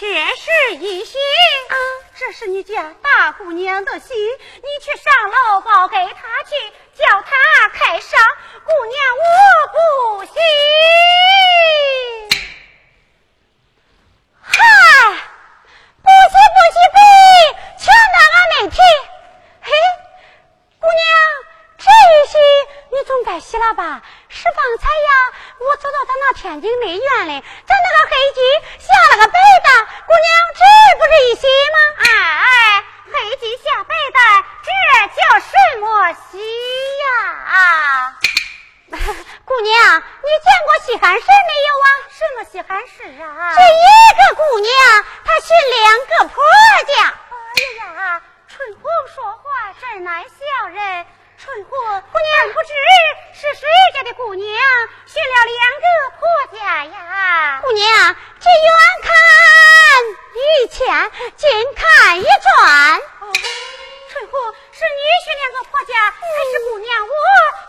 这是一喜啊！这是你家大姑娘的喜，你去上楼报给她去，叫她开上。姑娘我不喜。嗨，不喜不喜不，全当俺没提。嘿，姑娘，这一喜你总该喜了吧？是方才呀，我走到咱那天津内院里，咱那个黑鸡下了个白蛋，姑娘，这不是一喜吗？哎，黑鸡下白蛋，这叫什么喜呀？姑娘，你见过稀罕事没有啊？什么稀罕事啊？这一个姑娘，她寻两个婆家。哎呀，春红说话真难笑人。春货，姑娘不知是谁家的姑娘寻了两个婆家呀？姑娘，这远看一千，近看一转。哦，春红，是你寻两个婆家，还是姑娘我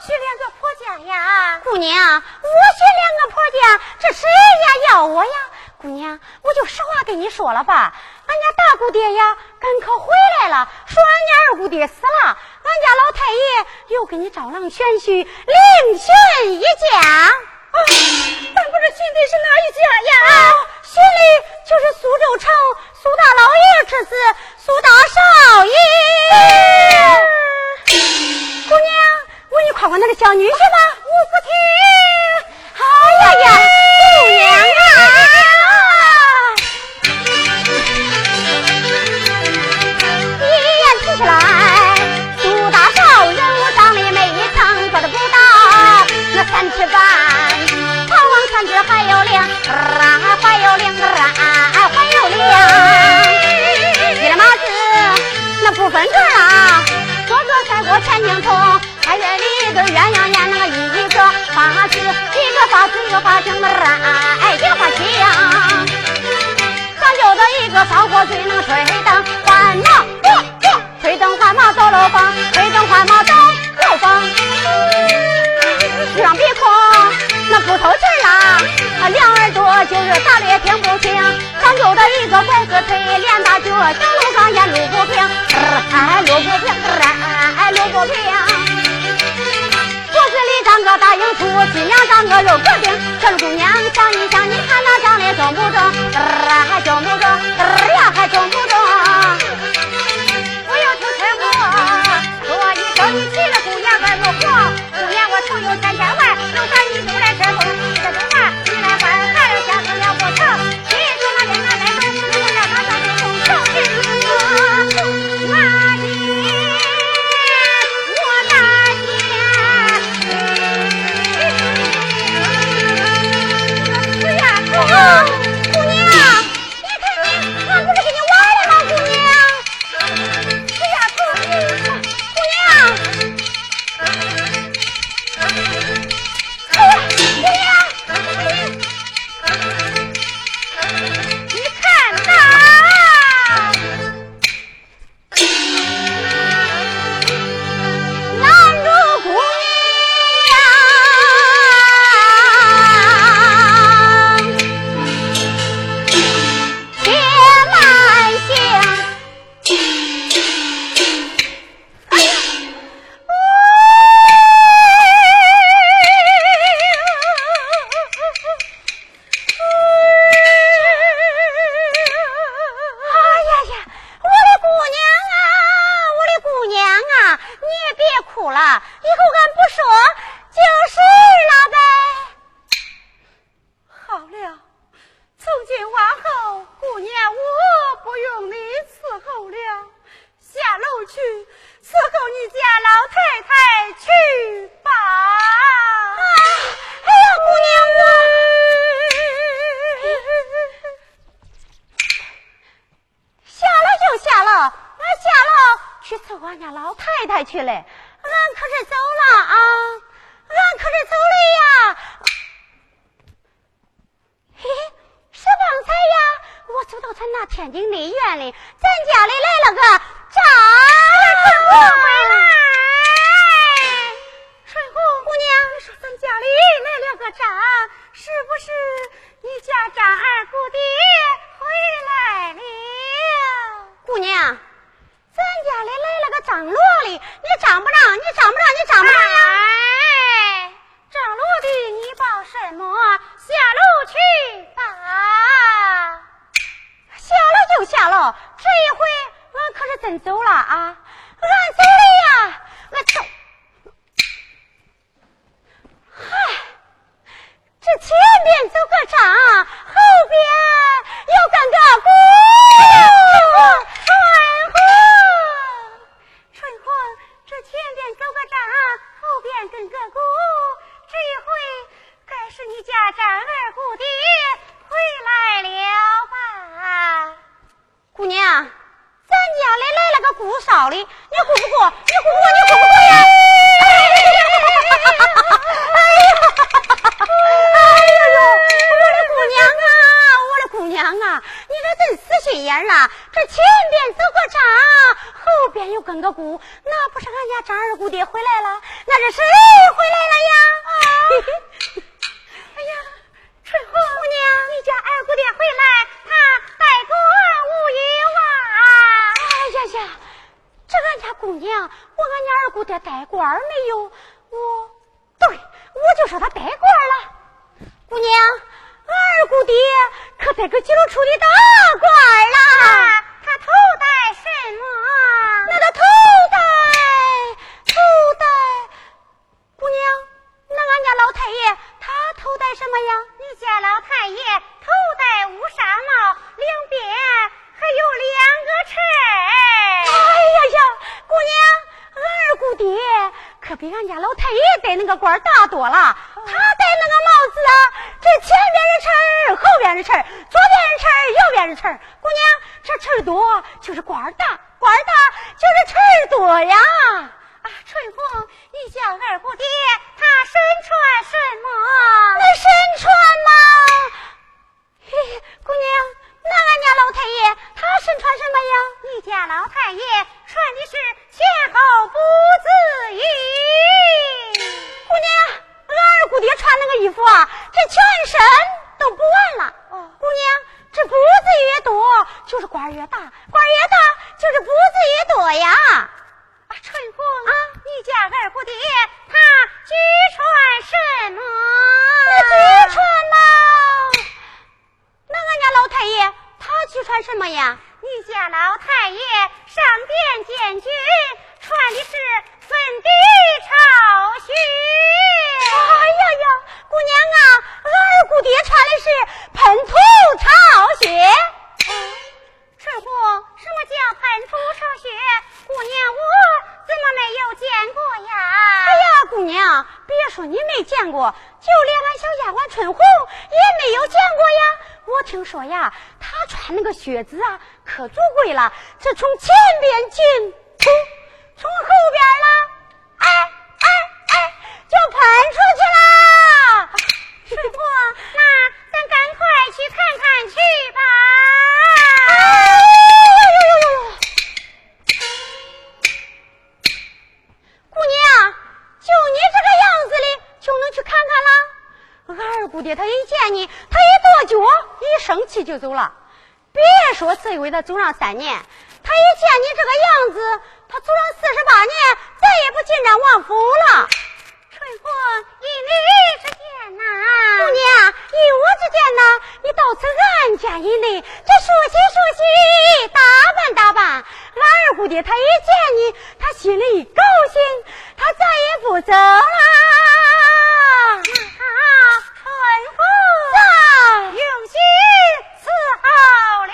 寻两个婆家呀？姑娘，我寻两个婆家，这谁呀要我呀？姑娘，我就实话跟你说了吧，俺家大姑爹呀，赶考回来了，说俺家二姑爹死了，俺家老太爷又给你招郎选婿，另寻一家。啊，咱不知寻的是哪一家呀？寻的就是苏州城苏大老爷之子苏大少爷。姑娘，我你夸夸那个小女婿吧，我不听。哎呀呀，边走个账，后边又跟个姑，那不是俺家张二姑爹回来了？那是谁回来了呀？啊！哎呀，春红姑娘，你家二姑爹回来，他带过无忧啊！哎呀呀，这俺家姑娘，问俺家二姑爹带官没有？我，对，我就说他带官了。姑娘，二姑爹可带个九处的大官啦。他头戴什么？那个头戴，头戴。姑娘，那俺家老太爷他头戴什么呀？你家老太爷头戴乌纱帽，两边还有两个翅。哎呀呀，姑娘，二姑爹可比俺家老太爷戴那个官大多了。他戴那个帽子啊，这前边是翅，后边是翅，左边是翅，右边是翅。姑娘，这翅多就是官大，官大就是翅多呀。啊，春红，你叫二姑爹他身穿什么？那身穿吗？嘿，姑娘，那俺家老太爷他身穿什么呀？你家老太爷穿的是前后不自一。姑娘，俺二姑爹穿那个衣服啊，这全身都不完了。哦，姑娘，这步子越多，就是官越大，官越大，就是步子越多呀。啊，春红啊，你家二姑爹他举穿什么？那举穿吗？那俺家老太爷他去穿什么呀？你家老太爷上殿见君，穿的是粉底朝靴。哎呀呀，姑娘啊，俺二姑爹穿的是喷涂朝靴。春红，什么叫喷涂朝靴？姑娘，我怎么没有见过呀？哎呀，姑娘，别说你没见过，就连俺小丫鬟春红也没有见过呀。我听说呀，他穿那个靴子啊，可足贵了，这从前边进，出，从后边了，哎哎哎，就喷出去了。师傅，那咱赶快去看看去吧。哎呦呦呦呦！姑娘，就你这个样子的，就能去看看了？俺二姑爹他一见你，他一跺脚，一生气就走了。别说这回他走上三年，他一见你这个样子，他走上四十八年，再也不进咱王府了。春红，依你之见呐，姑娘，依我之见呐，你到此安家以内，这梳洗梳洗，打扮打扮。俺二姑爹他一见你，他心里高兴，他再也不走啦。好，春红，在用心伺候哩。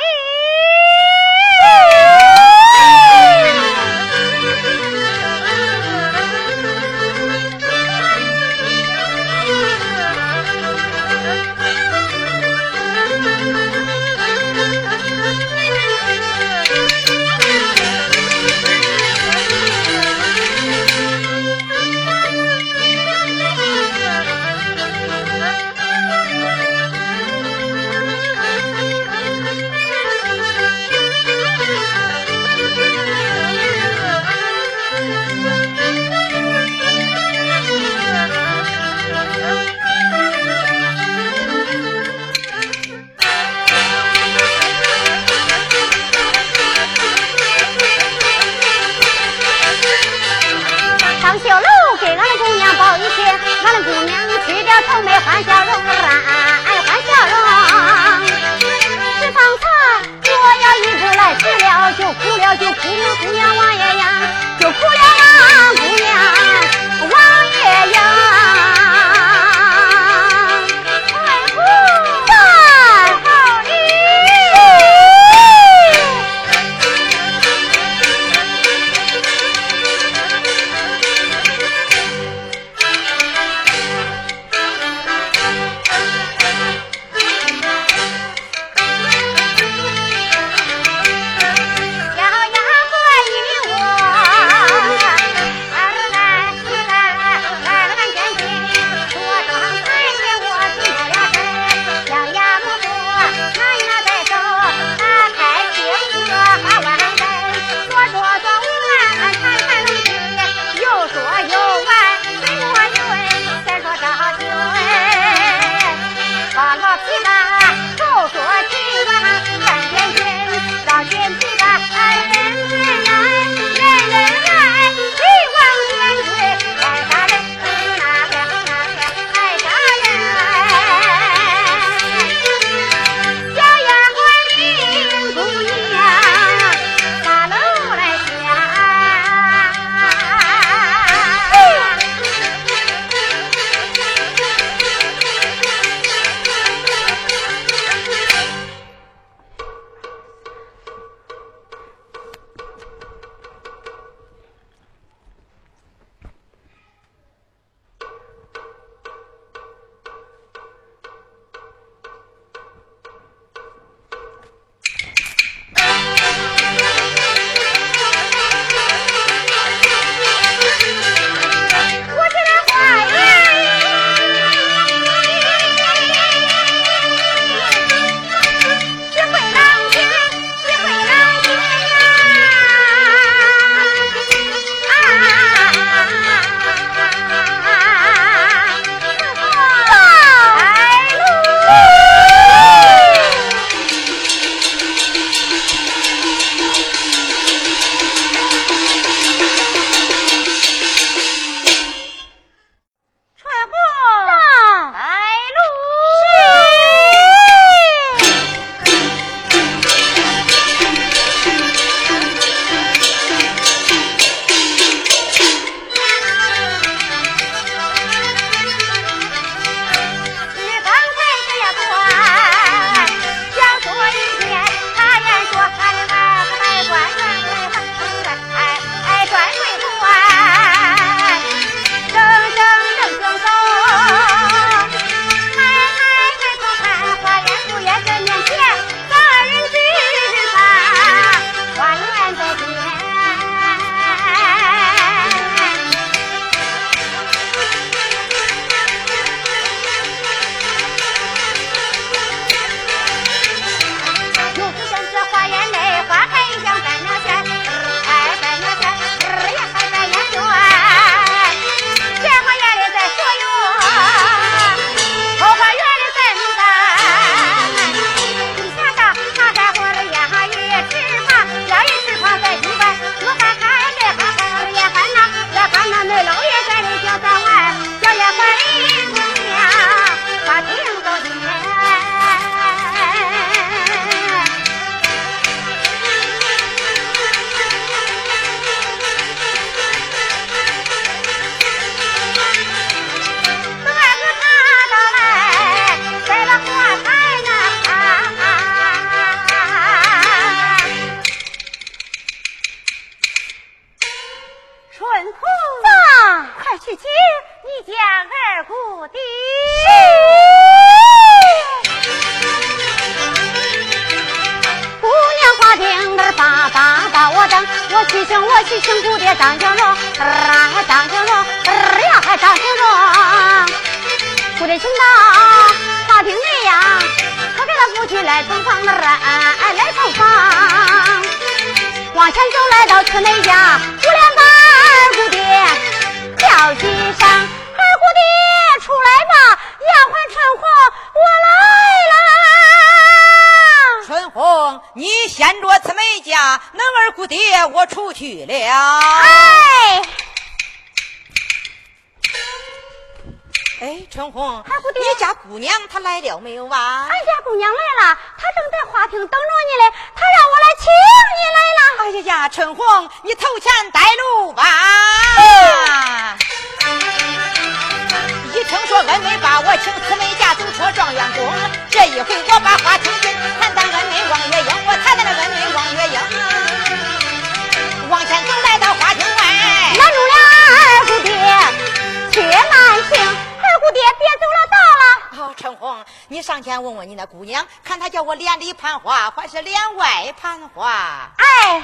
哎，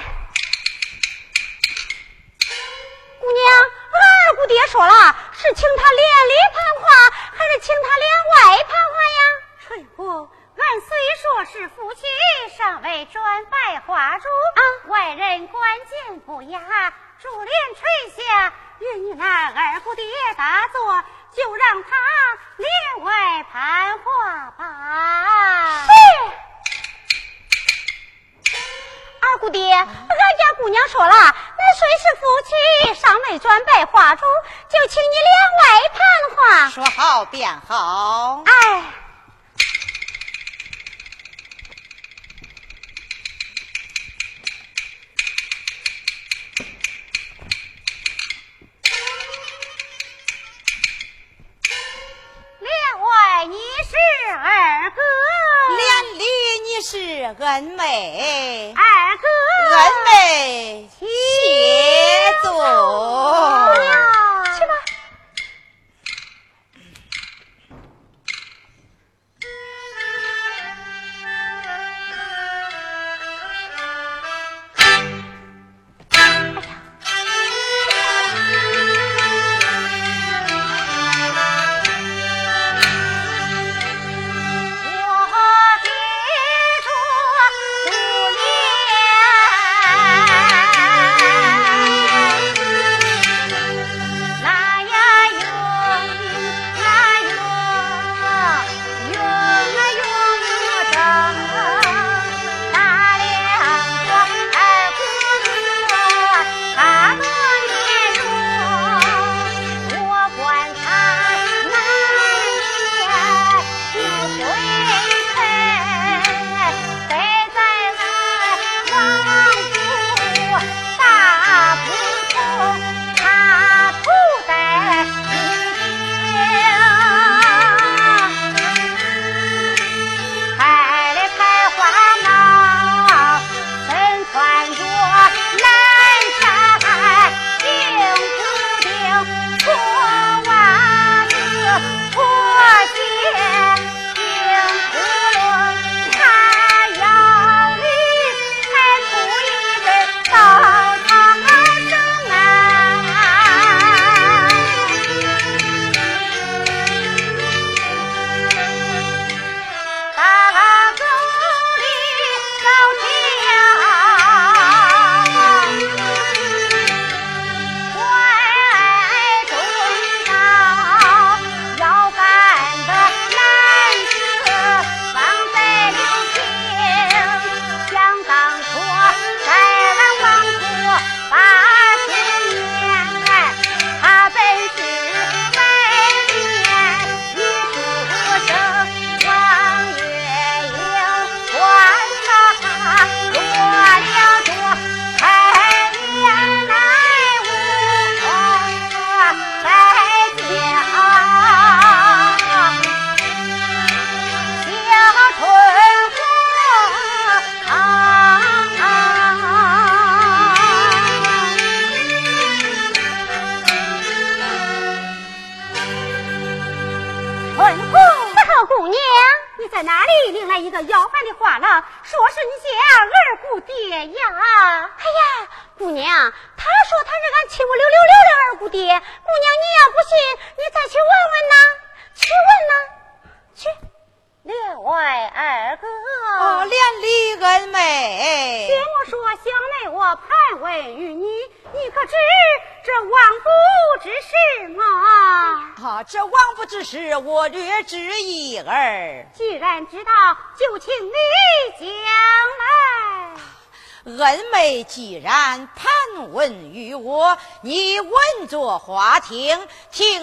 姑娘，二姑爹说了，是请他连里盘话，还是请他连外盘话呀？春姑，俺虽说是夫妻，尚未转拜花烛啊。外人观见不雅，珠帘垂下。愿你那二姑爹大作，就让他连外盘话。爹，俺家姑娘说了，俺虽是夫妻，尚未准备花烛，就请你两位盘花。说好便好。哎。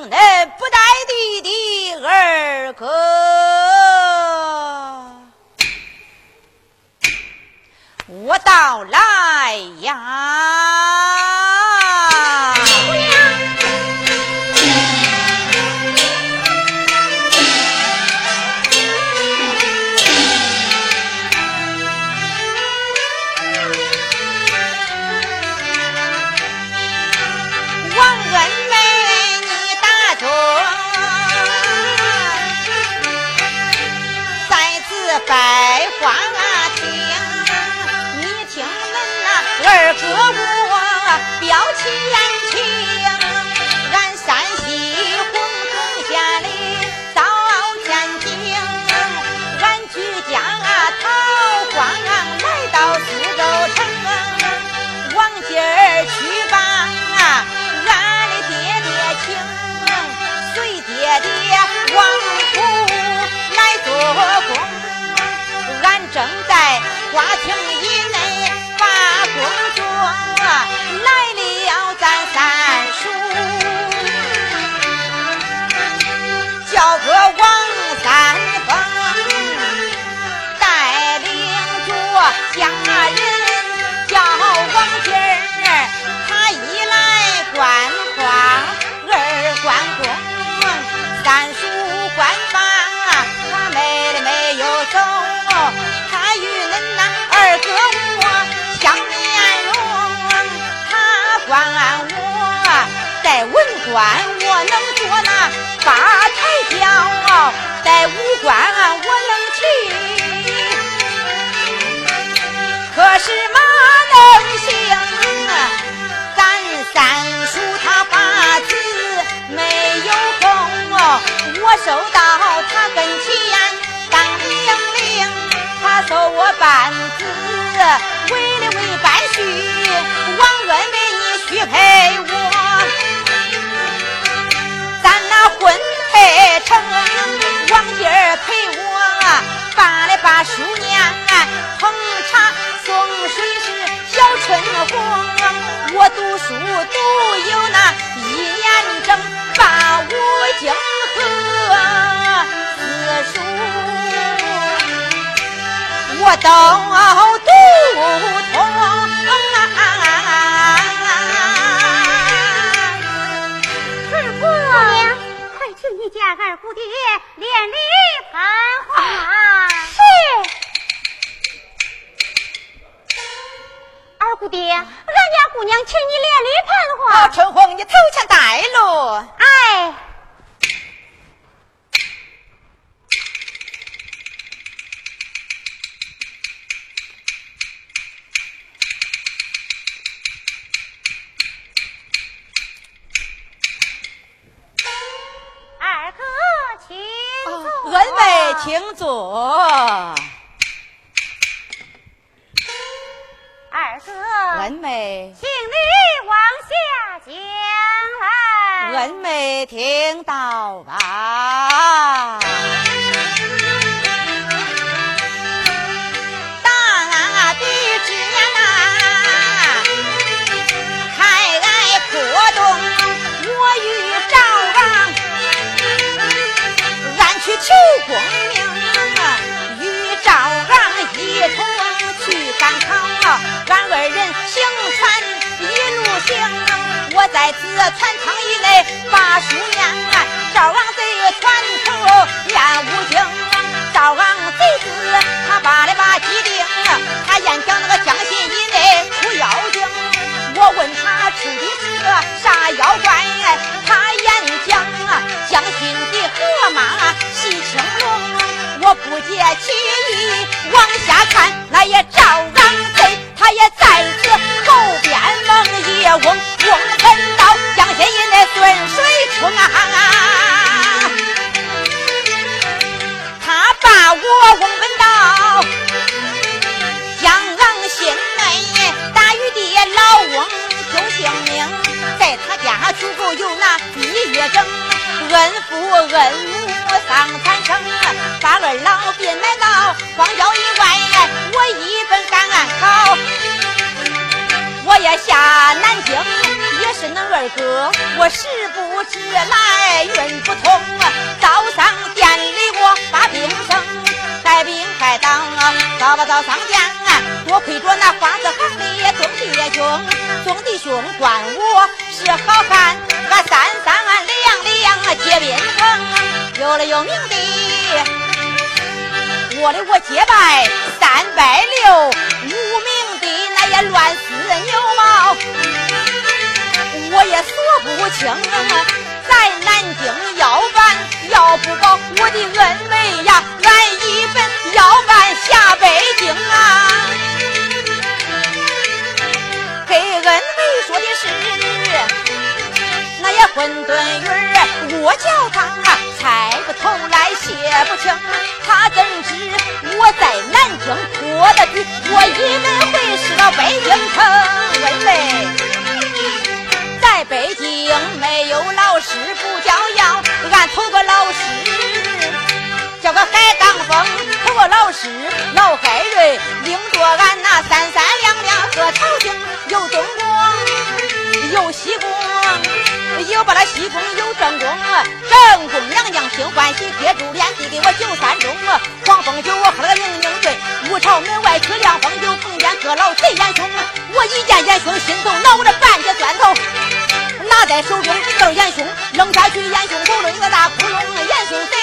听恁不带地的二哥，我到来呀。在官，我能做那八抬轿；在武官，我能去。可是马能行？咱三叔他八字没有空，我收到他跟前。当命令，他收我半子，为了为半婿，王恩美你许配叔娘捧茶送水是小春红，我读书读有那一年整，把五经和四书。我都读通！二姑娘，快请你家二姑爹连理盘话。姑爹，俺家姑娘请你连理盘话。春红，你头前带路。哎。恩妹，请坐。二哥，恩妹，请你往下讲来。恩妹，听到吧。大地之年啊，开来破洞，我与赵王。求功名，与赵昂一同俺二人行船一路行，我在此船舱以内把书念。赵王贼船我老师老海瑞，领着俺那三三两两和朝廷有东宫，有西宫。有把那西宫有正宫，正宫娘娘心欢喜，接住脸递给我酒三盅。黄蜂酒我喝了个酩酊醉，五朝门外吃凉风酒，碰见个老贼眼凶。我一见眼凶，心头恼着半截砖头，拿在手中瞪眼凶，扔下去眼凶头了一个大窟窿。眼凶贼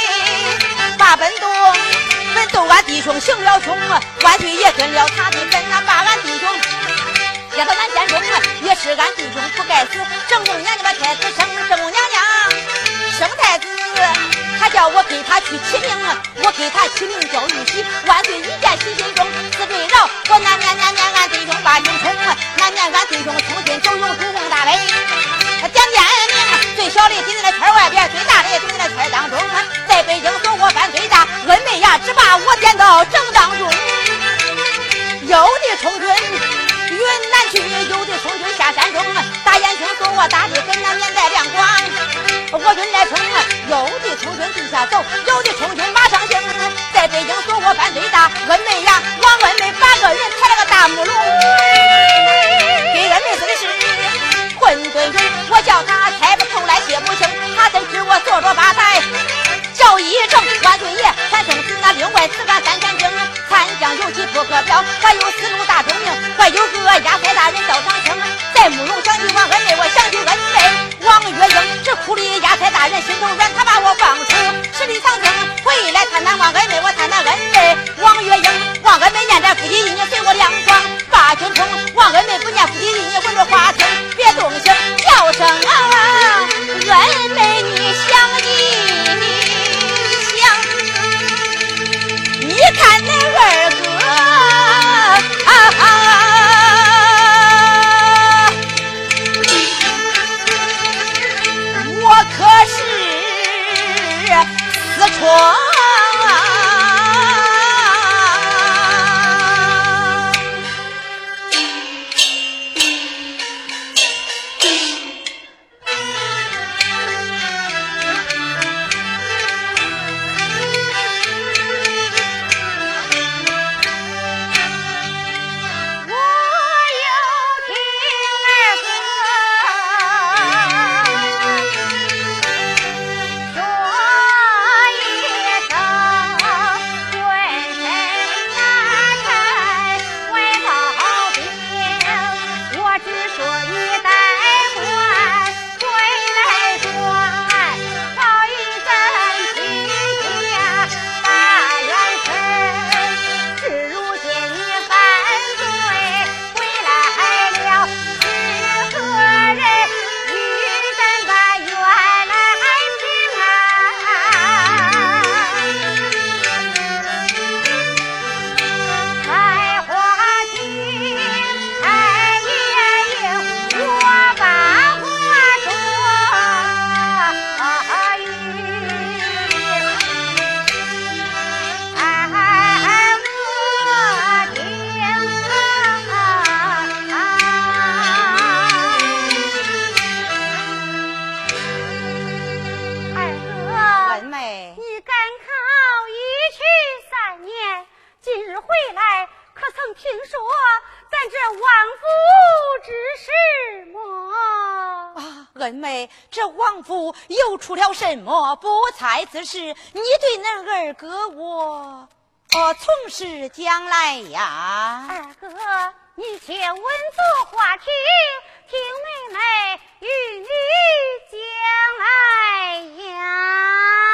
把本洞，本斗俺弟兄行了凶，万岁爷跟了他的本，那把俺弟兄。接到俺监中，也是俺弟兄不该死。正宫娘娘把太子生，正宫娘娘生太子，他叫我给他去起名，我给他起名叫玉玺。万岁一见喜心中，自对饶我难念难念俺弟兄把金冲，难念俺弟兄冲进九龙主公大位，点点名，最小的顶在那圈外边，最大的顶在那圈当中。在北京说我犯最大，恩妹呀，只把我点到正当中，有的从军。云南去，有的从军下山中，大眼睛说我大的跟那面带亮光。我军来冲，有的从军地下走，有的从军马上行。在北京说我犯罪大，恩妹呀，王恩妹八个人抬了个大木笼，给恩妹说的是混沌人，我叫他猜不透来写不清，他怎知我坐着八呆。叫一声万岁爷，传圣旨。那另外四个三千兵，参将尤其不可表，还有四路大众兵，还有个压寨大人叫长青。在慕容想起王恩妹，我想起恩妹王月英这哭的压台大人心头软她把我放出十里长亭回来探探王恩妹我探探恩妹王月英王恩妹念咱夫妻意你随我两光把情称王恩妹不念夫妻意你回着花厅别动情叫声啊恩妹你此事？你对恁二哥我，哦，从实讲来呀。二哥，你且稳坐话题，听妹妹与你讲来呀。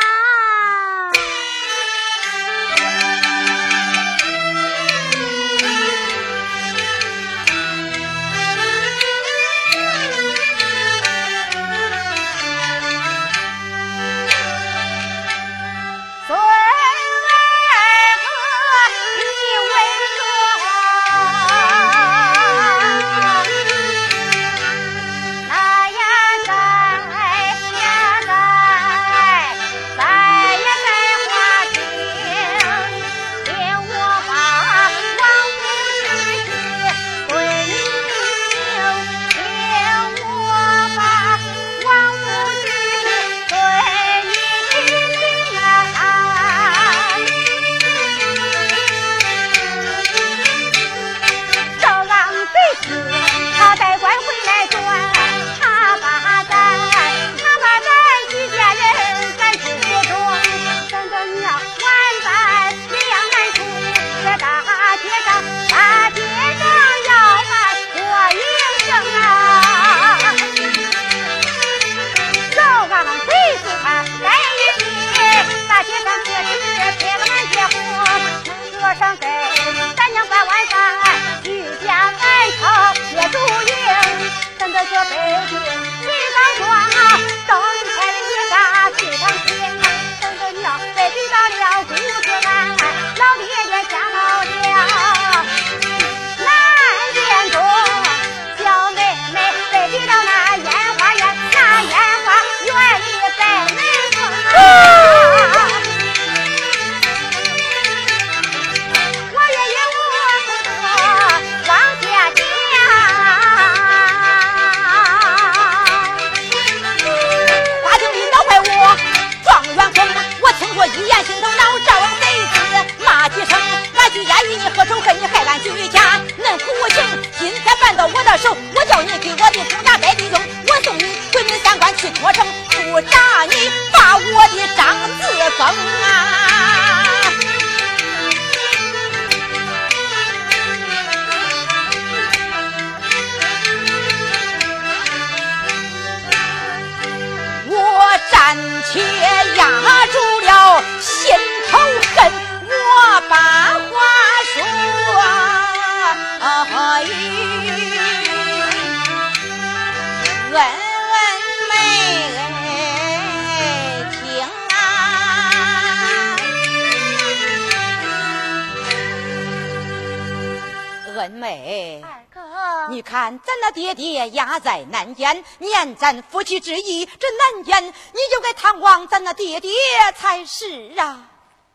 在南间，念咱夫妻之谊，这南间你就该探望咱那爹爹才是啊！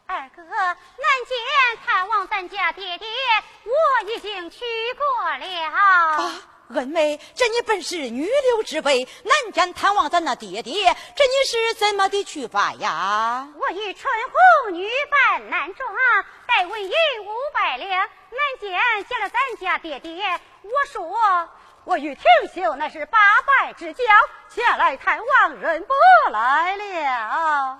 二哥，南间探望咱家爹爹，我已经去过了。啊，恩妹，这你本是女流之辈，南间探望咱那爹爹，这你是怎么的去法呀？我与春红女扮男装，带文银五百两，南间见了咱家爹爹，我说。我与廷秀那是八拜之交，前来探望人不来了。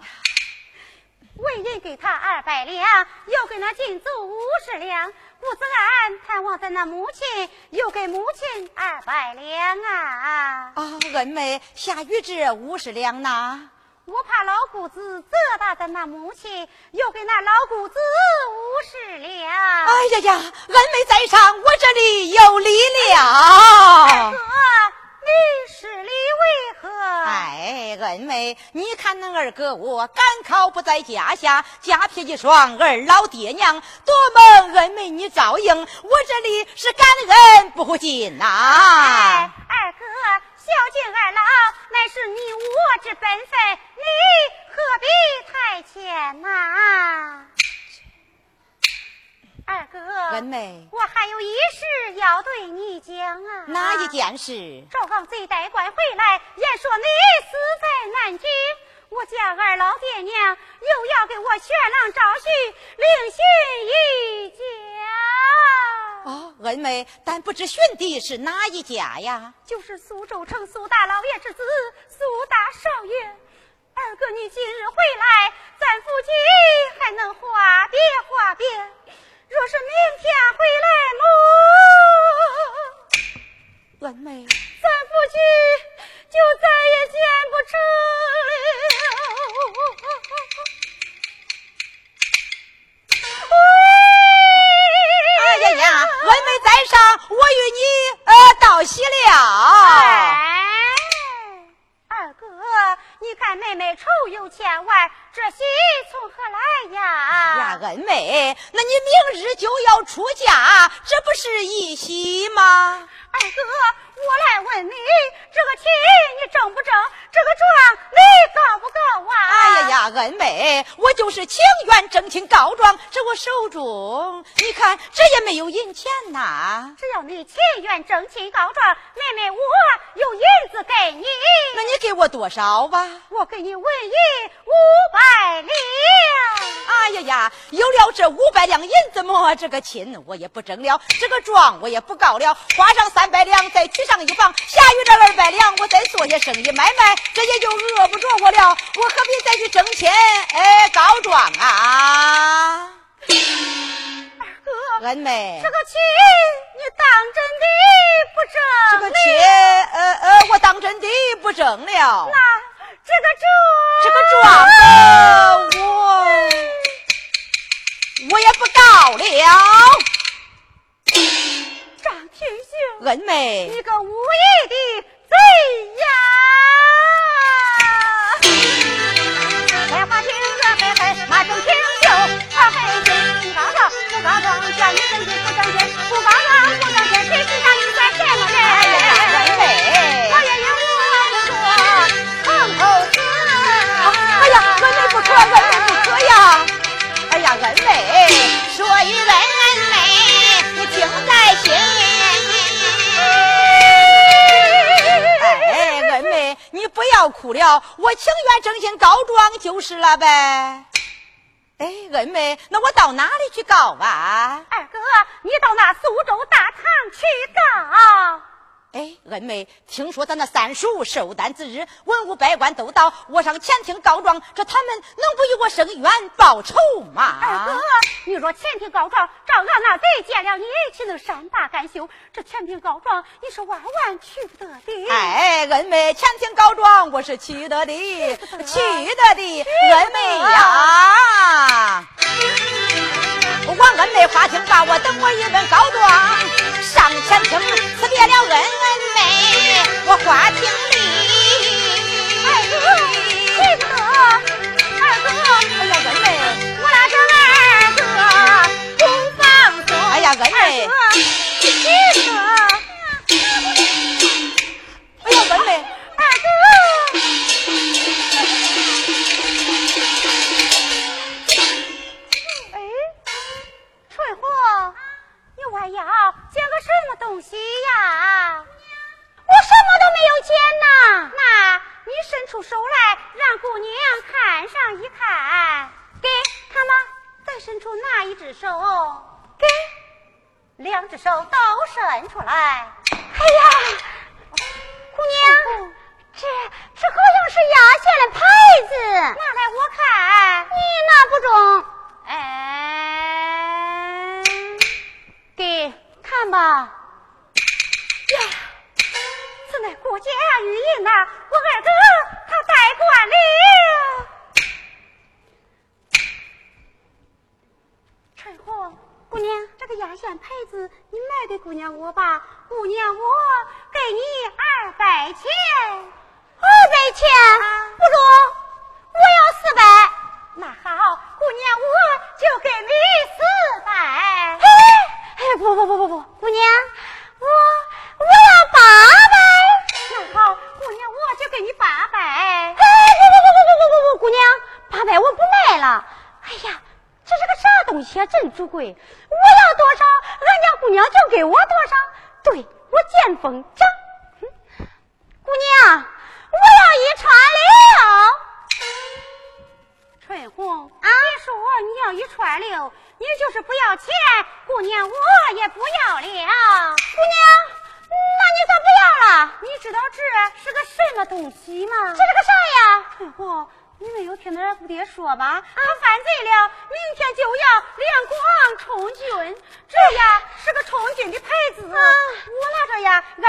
为人给他二百两，又给那金足五十两。顾子安探望咱那母亲，又给母亲二百两啊！啊，恩妹，下雨这五十两呢？我怕老姑子责打咱那母亲，又给那老姑子五十两。哎呀呀，恩妹在上，我这里有礼了。二哥，你是礼为何？哎，恩妹，你看那二哥我赶考不在家下，家撇一双儿老爹娘，多蒙恩妹你照应，我这里是感恩不尽呐。哎，二哥。孝敬二老乃是你我之本分，你何必太谦呐？二哥，恩妹，我还有一事要对你讲啊。哪一件事？赵刚贼带官回来，言说你死在南京，我家二老爹娘又要给我选郎招婿另寻一家。啊，恩妹，但不知寻的是哪一家呀？就是苏州城苏大老爷之子苏大少爷。二哥，你今日回来，咱夫妻还能话别话别。若是明天回来么？恩妹，咱夫妻就再也见不成了。哎呀呀，恩妹在上，我与你呃道喜了。你看妹妹愁有千万，这喜从何来呀？呀，恩妹，那你明日就要出嫁，这不是一喜吗？二哥，我来问你，这个亲你挣不挣？这个状你告不告啊？哎呀呀，恩妹，我就是情愿正亲告状，这我手中你看这也没有银钱呐。只要你情愿正亲告状，妹妹我有银子给你。那你给我多少吧？我给你纹银五百两。哎呀呀，有了这五百两银子么？这个亲我也不争了，这个状我也不告了，花上三百两，再娶上一房，下余这二百两，我再做些生意买卖。这也就饿不着我了，我何必再去挣钱？哎，告状啊！二哥，恩妹，这个亲你当真的不争？这个亲，呃呃，我当真的不争了。那这个状，这个状啊，我我也不告了。张天星，恩妹，你个无义的贼呀！马正清秀，他黑心，不告状，不告状，叫你挣钱不挣钱，不告状不挣钱，恩妹不可，呀！哎呀，恩妹，说与恩妹，你听在心。哎，恩妹，你不要哭了，我情愿正心告状就是了呗。哎，恩妹，那我到哪里去告啊？二哥，你到那苏州大堂去告。哎，恩妹，听说咱那三叔寿诞之日，文武百官都到，我上前厅告状，这他们能不与我伸冤报仇吗？二哥，你若前庭告状，照俺那贼见了你，岂能善罢甘休？这前庭告状，你是万万去不得的。哎，恩妹，前庭告状，我是去得的，去得的，恩妹呀。王恩妹花厅把我等我一问告状，上前厅辞别了恩恩妹，我花厅里。二哥，去不得，二哥，哎呀，恩妹，我拉着二哥不放松。哎呀，恩妹，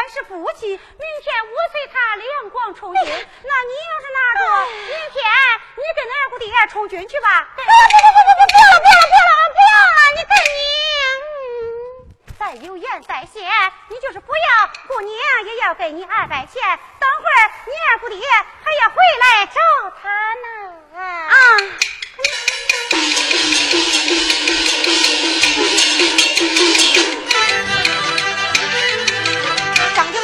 是夫妻，明天我随他两广充军。那你要是拿着，明天你跟那二姑爹充军去吧。不不不不不，不要了不要了不要了不要了，你看你。再有言在先，你就是不要，姑娘也要给你二百钱。等会儿你二姑爹还要回来找他呢。啊！张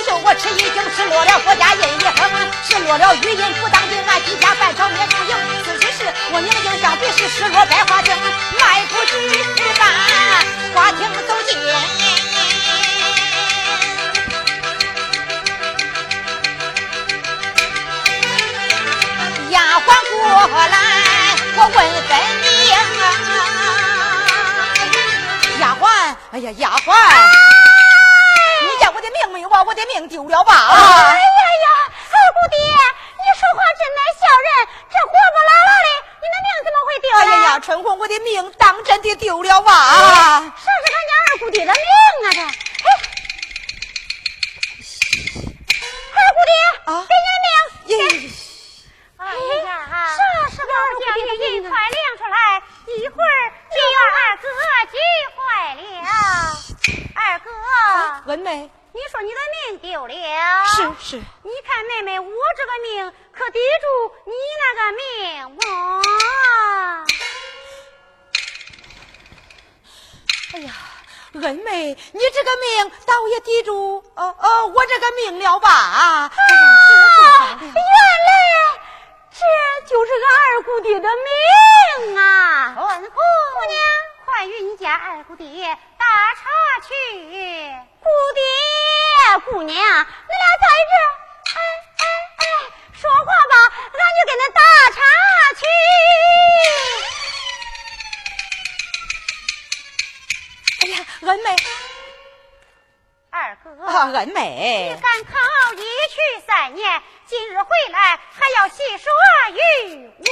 秀，我吃一惊失落了国家印一横，失落了玉印不当的俺几家半朝灭不赢。此时是我明镜相比是失落在花厅，迈步举把花厅走进。丫鬟过来，我问分明。丫鬟，哎呀，丫鬟，的命没完，我的命丢了吧？哎呀呀，二姑爹，你说话真乃小人，这活不拉拉的，你的命怎么会丢了？哎呀呀，春红，我的命当真的丢了吧？啥是俺家二姑爹的命啊？这，二姑爹，啊，给你的命。哎呀，啥时候将玉印快亮出来？一会儿就把二哥急坏了。二哥，文梅，你说你的命丢了？是是。你看妹妹，我这个命可抵住你那个命吗？哎呀，恩妹，你这个命倒也抵住哦哦我这个命了吧？哎呀，原来。这就是俺二姑爹的命啊！春红姑娘，快与你家二姑爹打茶去。姑爹，姑娘，你俩在这，哎哎哎，说话吧，俺就给恁打茶去。哎呀，恩妹。二哥，恩妹，你赶考一去三年，今日回来还要细说与我。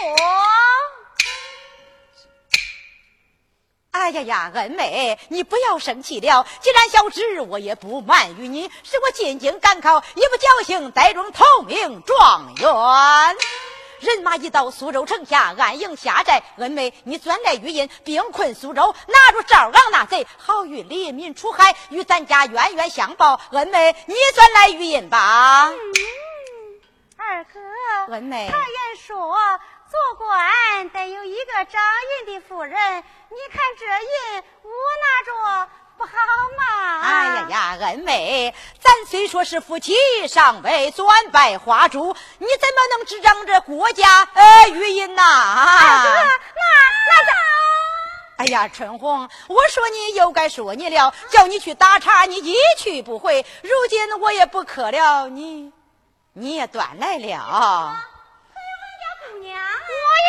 哎呀呀，恩妹，你不要生气了。既然小侄，我也不瞒于你，是我进京赶考，一不侥幸带中头名状元。人马一到苏州城下，安营下寨。恩妹，你钻来玉印，兵困苏州，拿住赵昂那贼，好与黎民出海，与咱家冤冤相报。恩妹，你钻来玉印吧。二哥，恩妹，他言说，做官得有一个掌印的夫人。你看这印，我拿着。不好吗！哎呀呀，恩妹，咱虽说是夫妻，尚未钻拜花烛，你怎么能执掌这国家呃玉印呐？那那咋？哎呀，春红，我说你又该说你了，叫你去打岔，你一去不回。如今我也不客了，你你也端来了。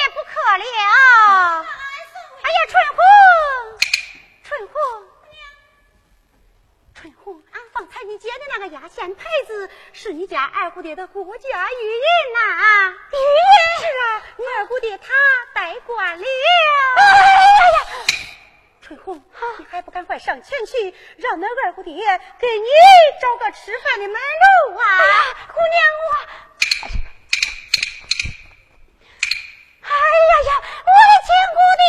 也不可了。哎呀，春红，春红。春红，俺方才你捡的那个压线牌子，是你家二姑爹的国家玉人呐！是啊，你二姑爹他戴惯了。哎呀，春红，你还不赶快上前去，让那二姑爹给你找个吃饭的门路啊！姑娘，我，哎呀呀，我的亲姑爹，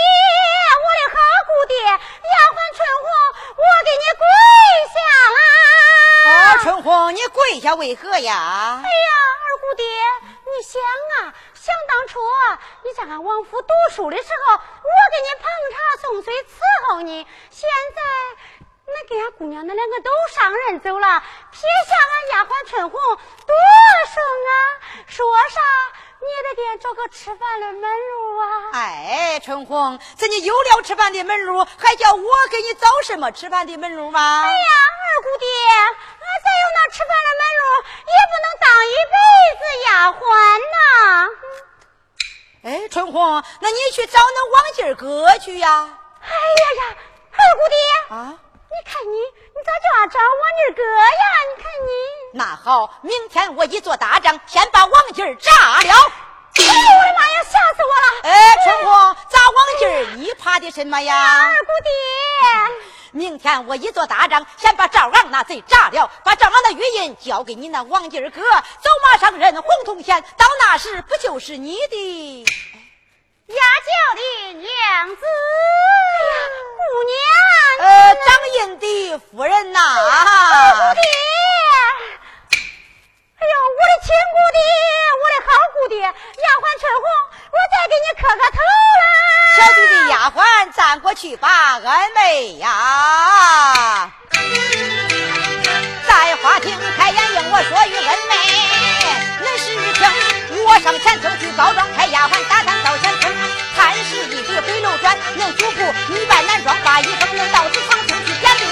我的好姑爹，丫鬟春红，我给你跪。春红，你跪下为何呀？哎呀，二姑爹，你想啊，想当初你在俺王府读书的时候，我给你捧茶送水伺候你。现在那给俺姑娘那两个都上任走了，撇下俺丫鬟春红，多生啊！说啥你也得给俺找个吃饭的门路啊！哎，春红，这你有了吃饭的门路，还叫我给你找什么吃饭的门路吗？哎呀，二姑爹。俺再有那吃饭的门路，也不能当一辈子丫鬟呐。哎，春红，那你去去找那王金儿哥去呀？哎呀呀，二姑爹啊！你看你，你咋就要找王金儿哥呀？你看你。那好，明天我一做大仗，先把王金儿炸了。哎呦我的妈呀，吓死我了！哎，春红，砸王金儿，你怕的什么呀？二姑爹，明天我一做大仗，先把赵昂那贼炸了，把赵昂的玉印交给你那王金儿哥，走马上任洪洞县，到那时不就是你的压轿的娘子？姑娘，呃，张印的夫人呐？爹。哎呦，我的亲姑爹，我的好姑爹，丫鬟春红，我再给你磕个头啦！小弟的丫鬟站过去吧，恩妹呀，在花厅开眼应我说与恩妹，恁是听我上前就去告状，派丫鬟打探到前厅，看是一笔回楼转，恁主仆女扮男装，把一封恁到祠堂厅去点兵，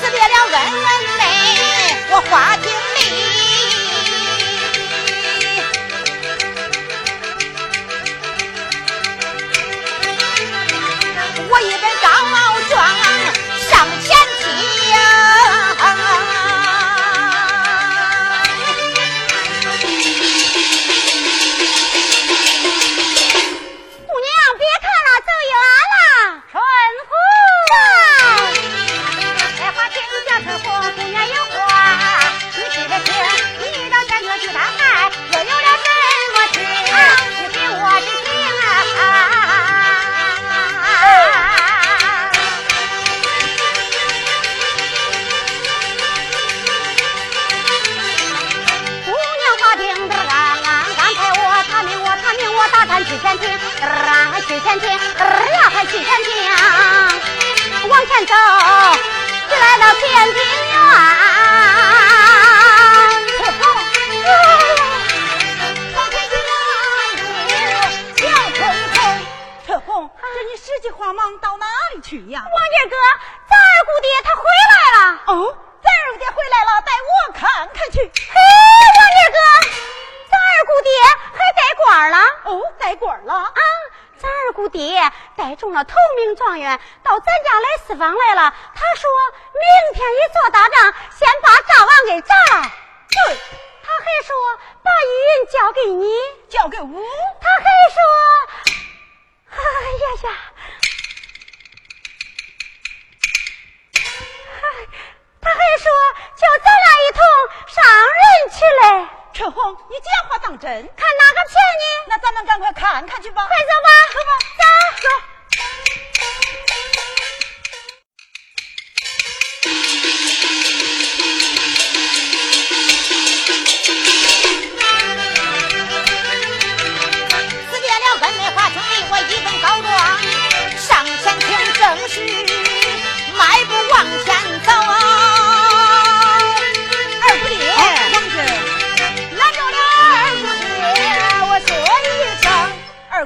辞别了恩恩妹，我花厅里。我一本张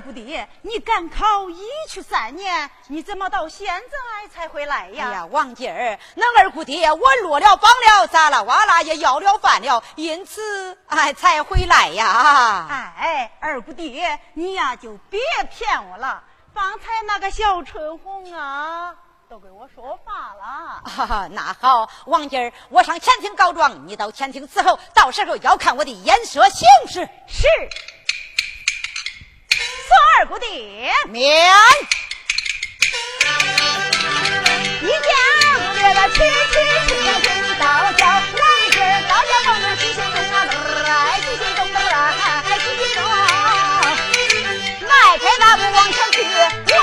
二姑爹，你赶考一去三年，你怎么到现在才回来呀？哎呀，王姐儿，那二姑爹我落了榜了，咋了哇啦也要了饭了，因此哎才回来呀。哎，二姑爹，你呀就别骗我了。方才那个小春红啊，都给我说话了。那好，王姐儿，我上前厅告状，你到前厅伺候，到时候要看我的眼色行事。是。说二姑爹，免。一见不觉得七七七天天到叫，王金儿到家王金喜心中啊，哎喜心中啊，哎喜心中，迈开大步往前去，我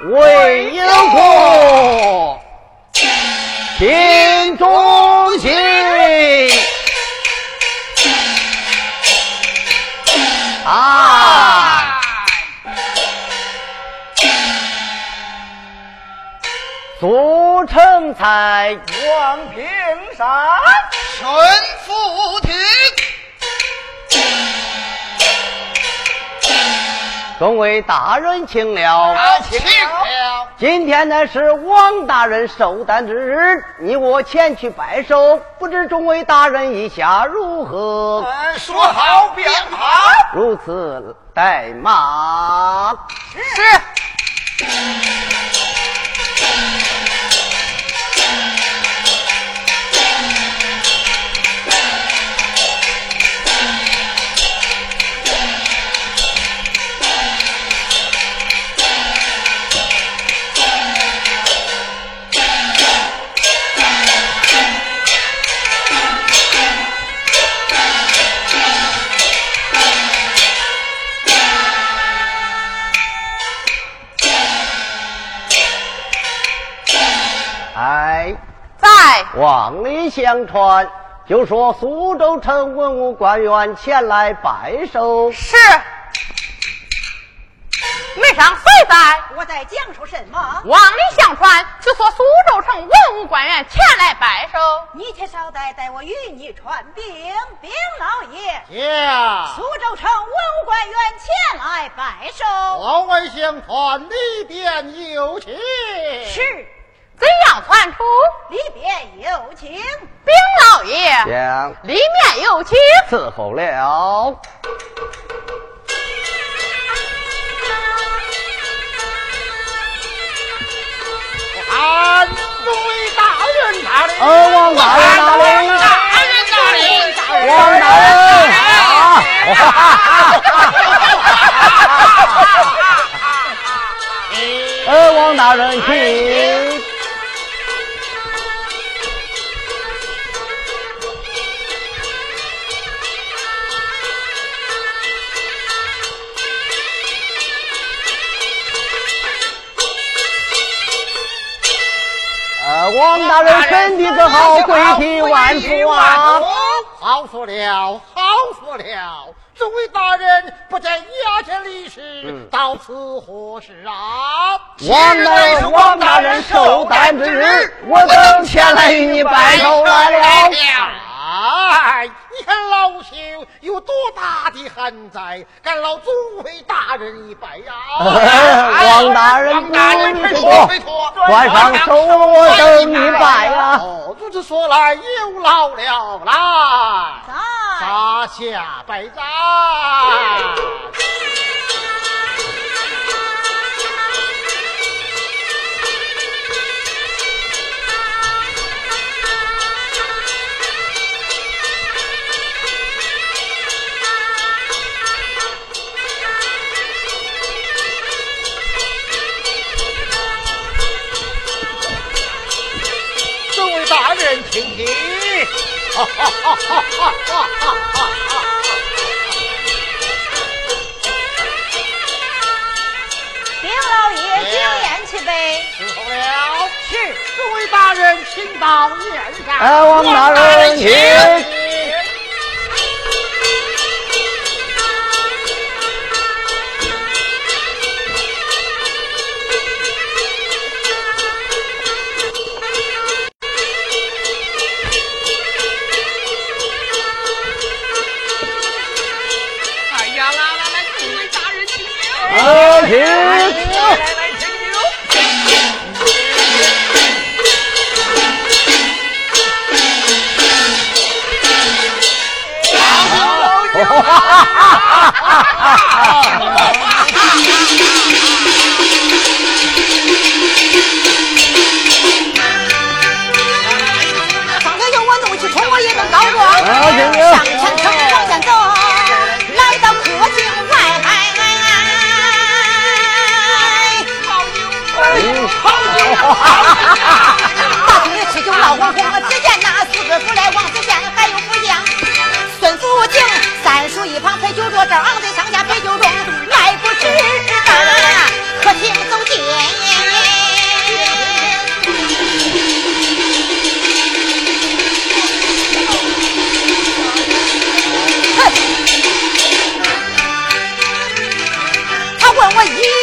为有国，心中心。啊！速成才望平山，顺福亭。众位大人请了，请了。今天呢是王大人寿诞之日，你我前去拜寿，不知众位大人意下如何？说好便好。如此怠慢。是。望里相传，就说苏州城文武官员前来拜寿。是，门上谁在？我在讲述什么？望里相传，就说苏州城文武官员前来拜寿。你且稍待，待我与你传禀，禀老爷。呀，苏州城文武官员前来拜寿。往外相传，里边有请。是。怎样传出？里边有请，禀老爷。将里面有请，伺候了。俺对大人哪里？呃，王大人哪里？大人哪里？王大人 啊！呃，王大人请。王大人身体可好？贵体万福啊！好说了，好说了。诸位大人不在衙前理事，到此何事啊？王大人，王大人寿诞之日，我等前来与你拜寿来了。哎，你看老朽有多大的寒在，敢劳诸位大人一拜呀！王大人，王大人，拜托，拜托，关上手，我等你拜呀！哦，如此说来，又老了，来，撒下拜赞。人，请听。哈哈哈哈哈哈！丁老爷，敬宴去呗。伺候了。是。诸位大人，请到宴上。哎，王大人，请。大度的乞求，老皇姑，我只见那师傅来往。不停三叔一旁陪酒桌正昂着苍天陪酒中来不知大客厅走进他问我一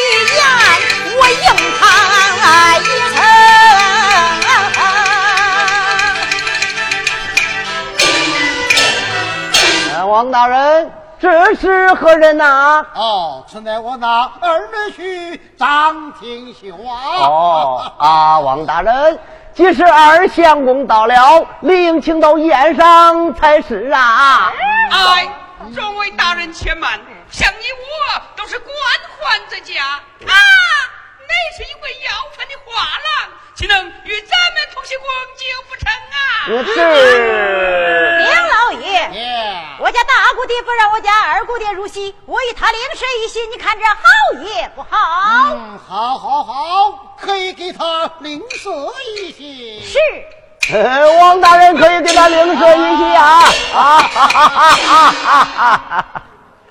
王大人，这是何人呐、哦，此乃我那二女婿张廷秀啊。哦啊，王大人，既是二相公到了，理应请到宴上才是啊。哎，众位大人且慢，像你我都是官宦之家啊，乃是一位要饭的画廊，岂能与咱们同席共酒不成啊？是。梁老爷，耶，我家大姑爹不让我家二姑爹入席，我与他另设一席，你看这好也不好？嗯，好，好，好，可以给他另设一席。是，呃，王大人可以给他另设一席啊！啊哈哈哈哈哈哈！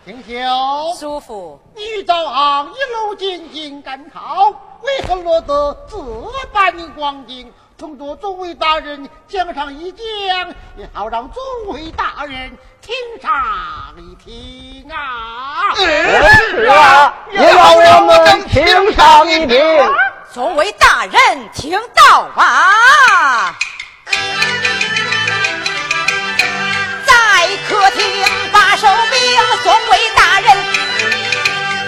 廷秀，叔父，你早行一路进京赶考，为何落得这般的光景？同着众位大人讲上一讲，也好让众位大人听上一听啊！是啊，也让我们听上一听。众位大人听到啊！在客厅把手柄，众位大人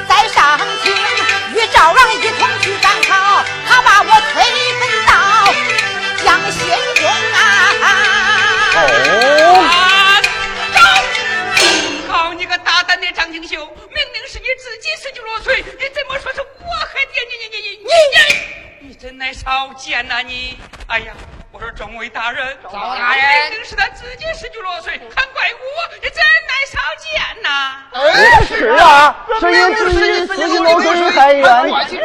在上厅与赵王一同去赶考，他把我催奔到江心中啊！哦，啊，走！好你个大胆的张廷秀，明明是你自己十九落水，你怎么说是我害的？你你你你你你，你真乃少见呐、你！哎呀，我说众位大人，赵大人明明是他自己十九落水，还怪我，你真乃少见呐、是啊，是因自己自己落水害冤，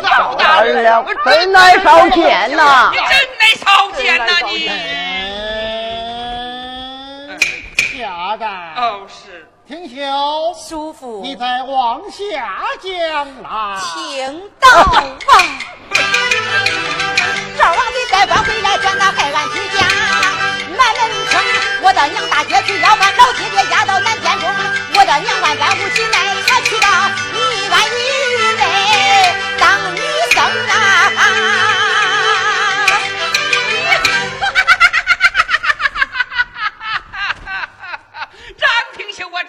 赵大人了，真乃少见呐你！真乃少见呐、你！哎，下代，哦，是。廷秀，叔父，你再往下讲啦。请到啊！赵王的带官回来，将那害俺居家。满门城，我的娘大街去要饭，老爹爹押到南天中。我的娘万般无奇奈，他去到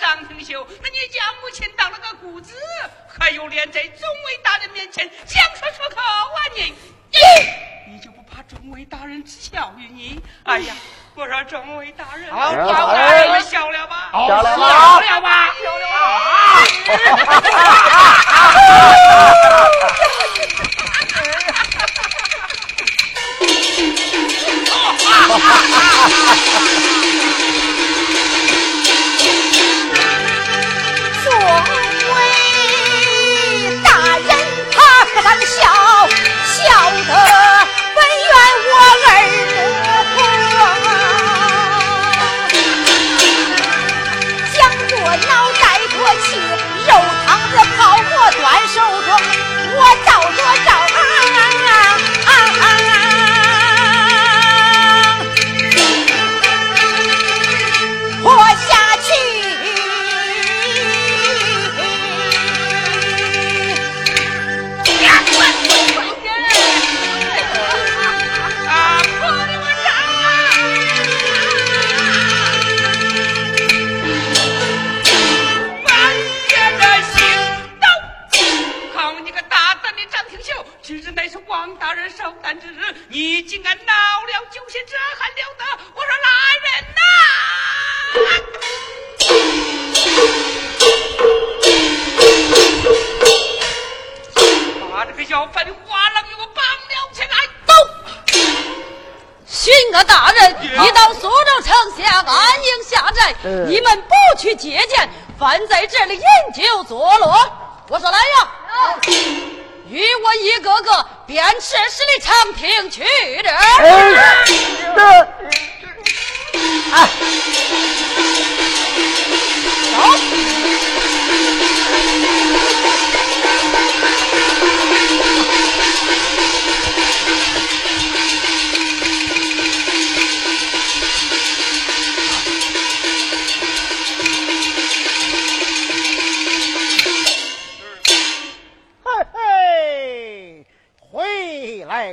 张廷秀，那你家母亲当了个姑子，还有脸在众位大人面前讲说出口啊你？你就不怕众位大人耻笑于你？哎呀，我说众位大人，好众好位大人笑了吧？笑了吧笑了吧？笑了吧？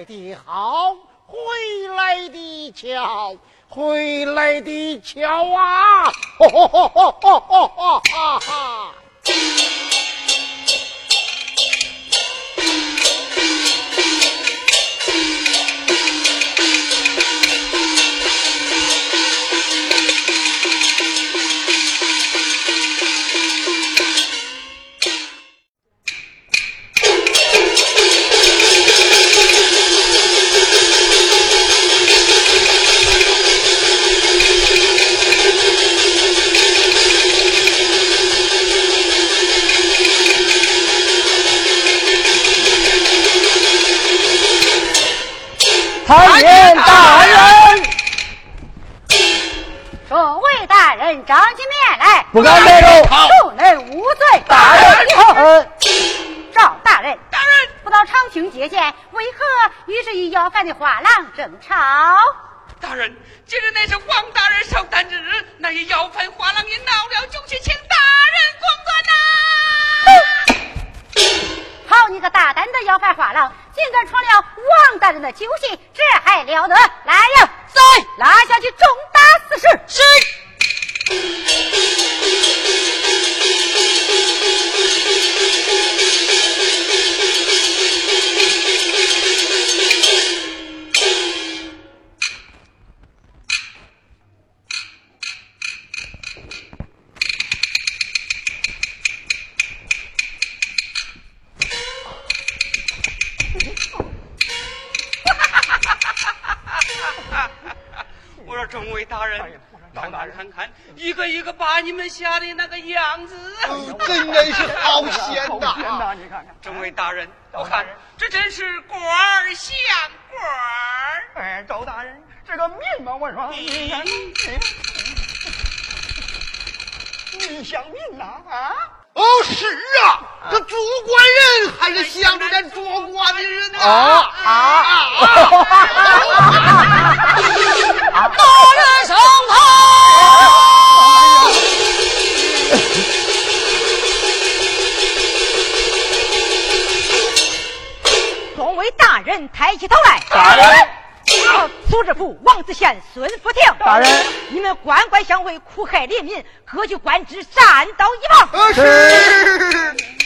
的好，回来的巧，回来的巧啊！哈哈哈哈哈哈参见大人，众位大人，张起面来，不敢抬头。恕人无罪。大人，嗯，赵大人，大人，不到长亭接见，为何于是与要饭的画廊争吵？大人，今日乃是王大人寿诞日，那些要饭画廊也闹了，就去请大人公断呐！好你个大胆的要饭画郎，竟敢闯了王大人的酒席，这还了得！来呀，在拉下去重打四十。是。看看一个一个把你们吓的那个样子。真的是好险呐！你看看，众位大人，我看这真是官儿像官儿。哎，赵大人，这个面貌我说，你看，你像命呐啊！哦，是啊，这主官人还是想着咱做官的人呢。啊啊！大人上堂。众位大人抬起头来。大人，苏知府王子贤、孙福亭。大人，你们官官相卫，苦害黎民，各据官职，站到一旁。呃是。